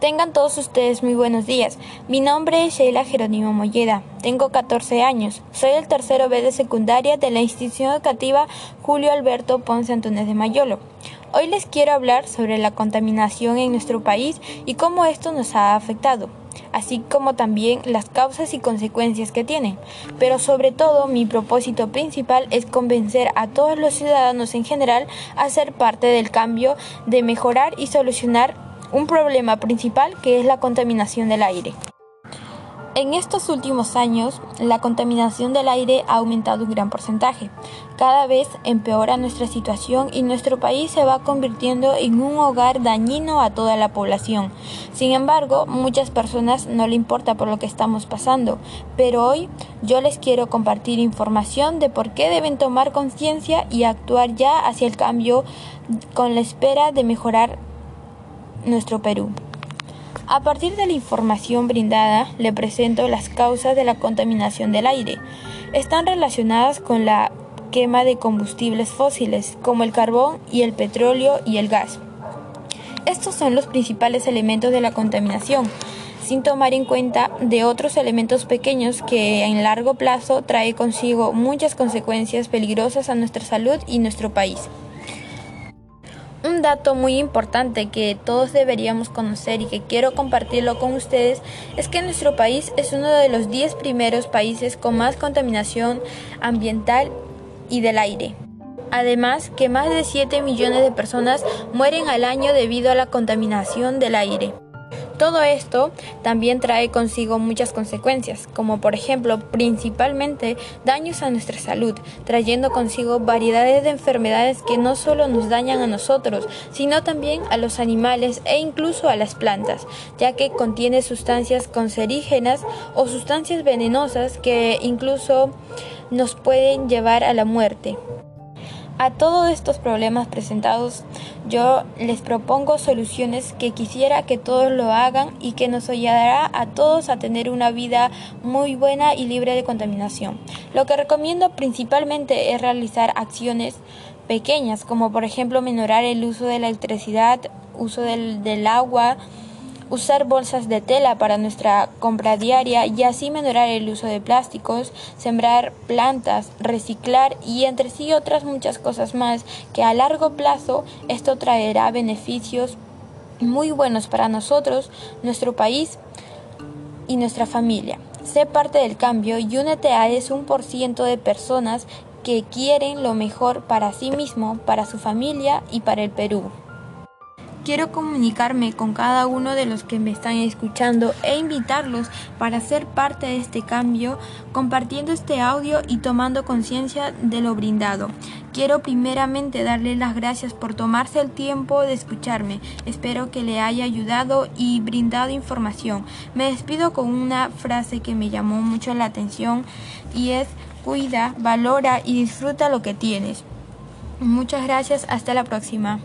Tengan todos ustedes muy buenos días. Mi nombre es Sheila Jerónimo Molleda. Tengo 14 años. Soy el tercero B de secundaria de la institución educativa Julio Alberto Ponce Antunes de Mayolo. Hoy les quiero hablar sobre la contaminación en nuestro país y cómo esto nos ha afectado así como también las causas y consecuencias que tiene. Pero sobre todo mi propósito principal es convencer a todos los ciudadanos en general a ser parte del cambio, de mejorar y solucionar un problema principal que es la contaminación del aire. En estos últimos años, la contaminación del aire ha aumentado un gran porcentaje. Cada vez empeora nuestra situación y nuestro país se va convirtiendo en un hogar dañino a toda la población. Sin embargo, muchas personas no le importa por lo que estamos pasando, pero hoy yo les quiero compartir información de por qué deben tomar conciencia y actuar ya hacia el cambio con la espera de mejorar nuestro Perú. A partir de la información brindada, le presento las causas de la contaminación del aire. Están relacionadas con la quema de combustibles fósiles, como el carbón y el petróleo y el gas. Estos son los principales elementos de la contaminación, sin tomar en cuenta de otros elementos pequeños que en largo plazo trae consigo muchas consecuencias peligrosas a nuestra salud y nuestro país. Un dato muy importante que todos deberíamos conocer y que quiero compartirlo con ustedes es que nuestro país es uno de los 10 primeros países con más contaminación ambiental y del aire. Además, que más de 7 millones de personas mueren al año debido a la contaminación del aire. Todo esto también trae consigo muchas consecuencias, como por ejemplo principalmente daños a nuestra salud, trayendo consigo variedades de enfermedades que no solo nos dañan a nosotros, sino también a los animales e incluso a las plantas, ya que contiene sustancias cancerígenas o sustancias venenosas que incluso nos pueden llevar a la muerte. A todos estos problemas presentados, yo les propongo soluciones que quisiera que todos lo hagan y que nos ayudará a todos a tener una vida muy buena y libre de contaminación. Lo que recomiendo principalmente es realizar acciones pequeñas, como por ejemplo menorar el uso de la electricidad, uso del, del agua, usar bolsas de tela para nuestra compra diaria y así menorar el uso de plásticos, sembrar plantas, reciclar y entre sí otras muchas cosas más que a largo plazo esto traerá beneficios muy buenos para nosotros, nuestro país y nuestra familia. Sé parte del cambio y únete a ese un por ciento de personas que quieren lo mejor para sí mismo, para su familia y para el Perú. Quiero comunicarme con cada uno de los que me están escuchando e invitarlos para ser parte de este cambio, compartiendo este audio y tomando conciencia de lo brindado. Quiero primeramente darle las gracias por tomarse el tiempo de escucharme. Espero que le haya ayudado y brindado información. Me despido con una frase que me llamó mucho la atención y es cuida, valora y disfruta lo que tienes. Muchas gracias, hasta la próxima.